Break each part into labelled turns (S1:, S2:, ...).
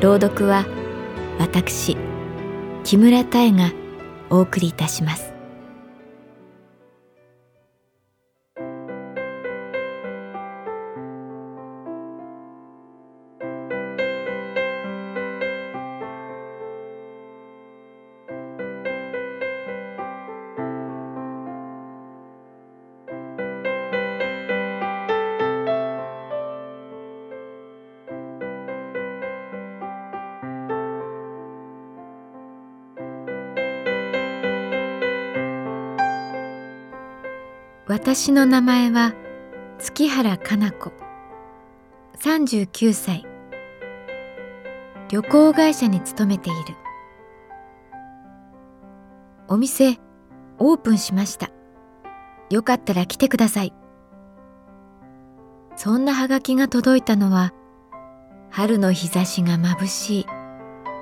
S1: 朗読は私木村多江がお送りいたします。私の名前は月原かな子。39歳。旅行会社に勤めている。お店オープンしました。よかったら来てください。そんなハガキが届いたのは春の日差しが眩しい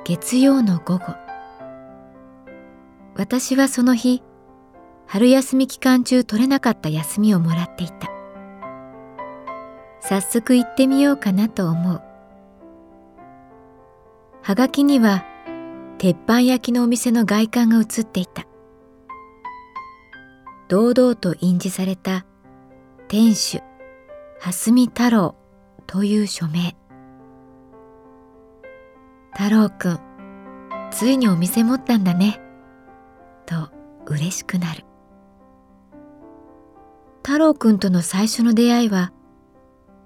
S1: 月曜の午後。私はその日春休み期間中取れなかった休みをもらっていた。早速行ってみようかなと思う。はがきには鉄板焼きのお店の外観が写っていた。堂々と印字された店主蓮見太郎という署名。太郎くんついにお店持ったんだね。と嬉しくなる。太郎くんとの最初の出会いは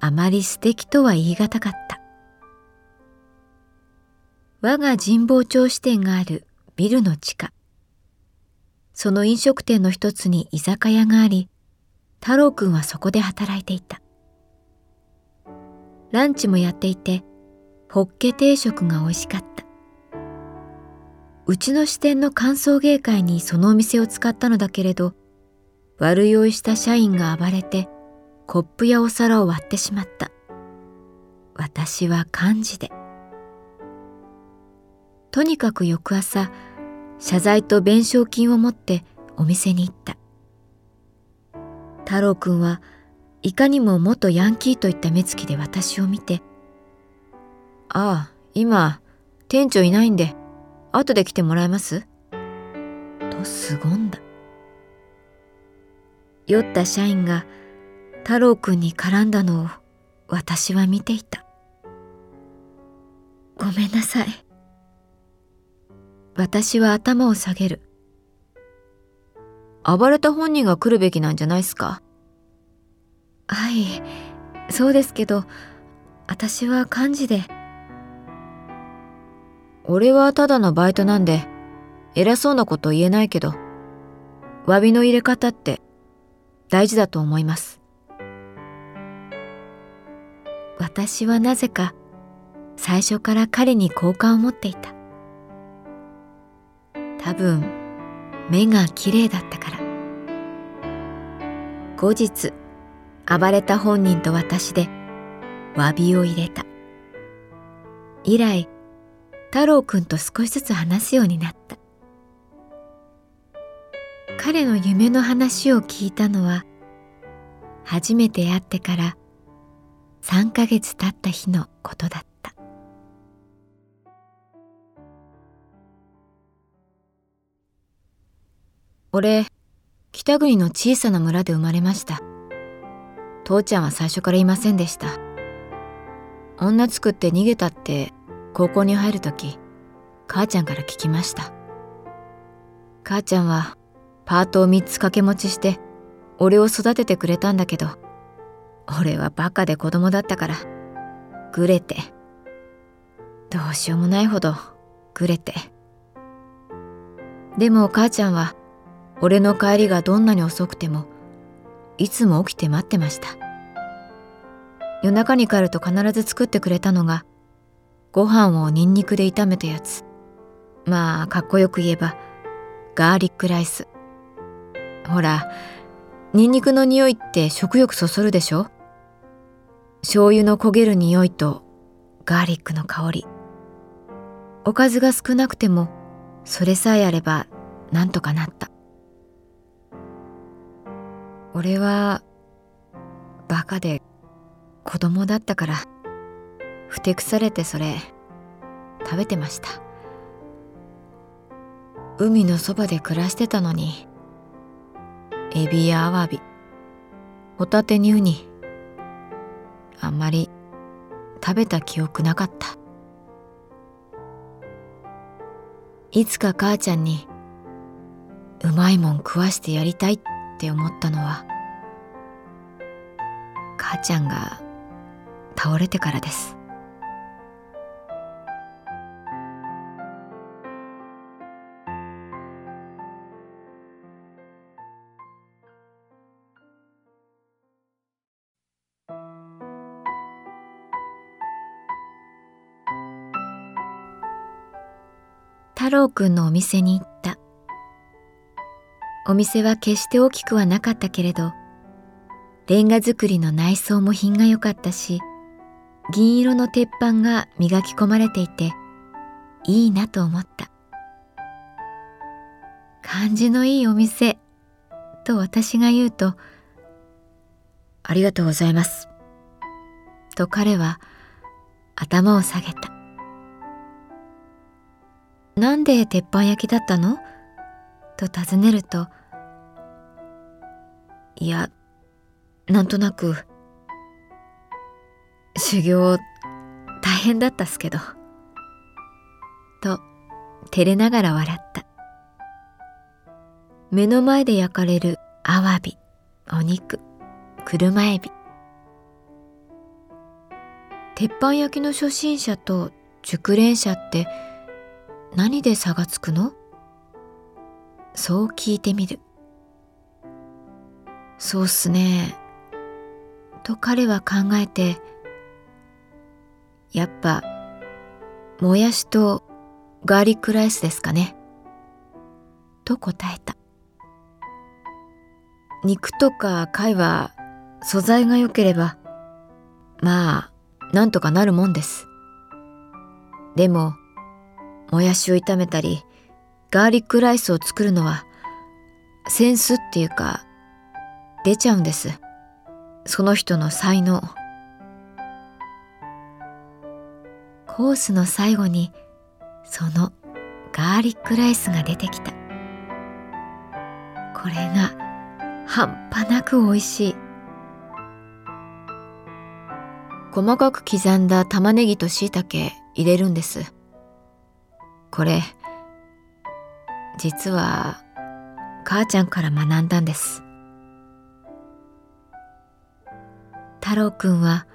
S1: あまり素敵とは言い難かった。我が神保町支店があるビルの地下。その飲食店の一つに居酒屋があり、太郎くんはそこで働いていた。ランチもやっていて、ホッケ定食が美味しかった。うちの支店の歓送迎会にそのお店を使ったのだけれど、悪酔いした社員が暴れてコップやお皿を割ってしまった。私は幹事で。とにかく翌朝、謝罪と弁償金を持ってお店に行った。太郎くんはいかにも元ヤンキーといった目つきで私を見て、ああ、今、店長いないんで、後で来てもらえます？と凄んだ。酔った社員が太郎くんに絡んだのを私は見ていた。ごめんなさい。私は頭を下げる。暴れた本人が来るべきなんじゃないすか？はい、そうですけど、私は幹事で。俺はただのバイトなんで、偉そうなこと言えないけど、詫びの入れ方って大事だと思います。私はなぜか最初から彼に好感を持っていた。多分目が綺麗だったから。後日暴れた本人と私で詫びを入れた。以来太郎くんと少しずつ話すようになった。彼の夢の話を聞いたのは初めて会ってから3ヶ月経った日のことだった。俺北国の小さな村で生まれました。父ちゃんは最初からいませんでした。女作って逃げたって高校に入る時母ちゃんから聞きました。母ちゃんはパートを3つ掛け持ちして俺を育ててくれたんだけど俺はバカで子供だったからぐれてどうしようもないほどぐれて。でも母ちゃんは俺の帰りがどんなに遅くてもいつも起きて待ってました。夜中に帰ると必ず作ってくれたのがご飯をニンニクで炒めたやつ。まあかっこよく言えばガーリックライス。ほらニンニクの匂いって食欲そそるでしょ？醤油の焦げる匂いとガーリックの香り。おかずが少なくてもそれさえあればなんとかなった。俺はバカで子供だったからふてくされてそれ食べてました。海のそばで暮らしてたのにエビやアワビ。ホタテにウニ。あんまり食べた記憶なかった。いつか母ちゃんにうまいもん食わしてやりたいって思ったのは母ちゃんが倒れてからです。郎くんのお店に行った。お店は決して大きくはなかったけれどレンガ造りの内装も品が良かったし銀色の鉄板が磨き込まれていていいなと思った。感じのいいお店と私が言うと「ありがとうございます」と彼は頭を下げた。なんで鉄板焼きだったの？と尋ねると、いや、なんとなく、修行大変だったっすけど、と照れながら笑った。目の前で焼かれるアワビ、お肉、車エビ。鉄板焼きの初心者と熟練者って何で差がつくの？そう聞いてみる。そうっすね。と彼は考えて、やっぱ、もやしとガーリックライスですかね。と答えた。肉とか貝は素材が良ければ、まあ、なんとかなるもんです。でも、もやしを炒めたりガーリックライスを作るのはセンスっていうか出ちゃうんです。その人の才能。コースの最後にそのガーリックライスが出てきた。これが半端なく美味しい。細かく刻んだ玉ねぎと椎茸入れるんです。これ実は母ちゃんから学んだんです。太郎くんは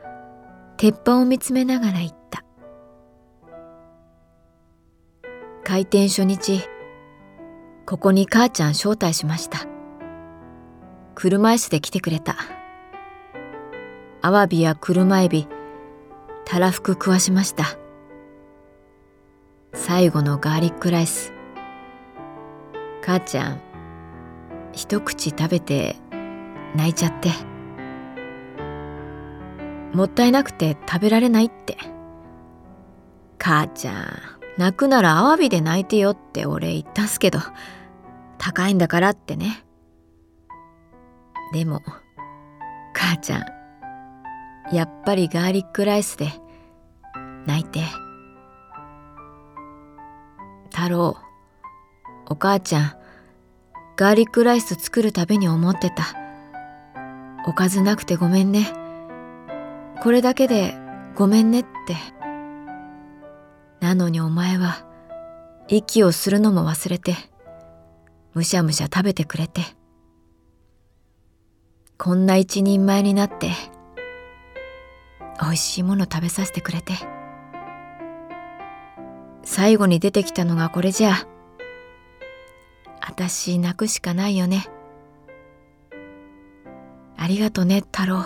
S1: 鉄板を見つめながら言った。開店初日ここに母ちゃん招待しました。車椅子で来てくれた。アワビや車エビたらふく食わしました。最後のガーリックライス。母ちゃん一口食べて泣いちゃって。もったいなくて食べられないって。母ちゃん泣くならアワビで泣いてよって俺言ったんすけど高いんだからってね。でも母ちゃんやっぱりガーリックライスで泣いて。太郎お母ちゃんガーリックライス作るたびに思ってたおかずなくてごめんねこれだけでごめんねって。なのにお前は息をするのも忘れて、むしゃむしゃ食べてくれて。こんな一人前になって、美味しいもの食べさせてくれて。最後に出てきたのがこれじゃ。あたし泣くしかないよね。ありがとね、太郎。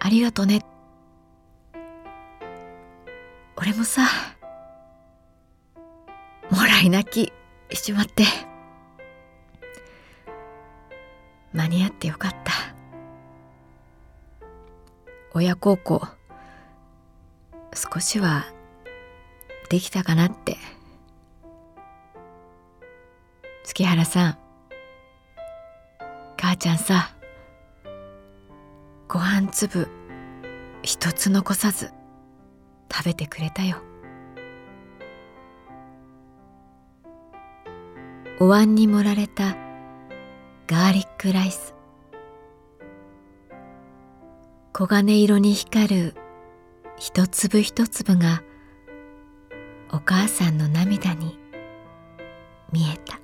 S1: ありがとね。俺もさ、もらい泣きしちまって。間に合ってよかった。親孝行、少しはできたかなって。月原さん、母ちゃんさ、ご飯粒。一つ残さず。食べてくれたよ。お椀に盛られた。ガーリックライス。黄金色に光る。一粒一粒が。お母さんの涙に見えた。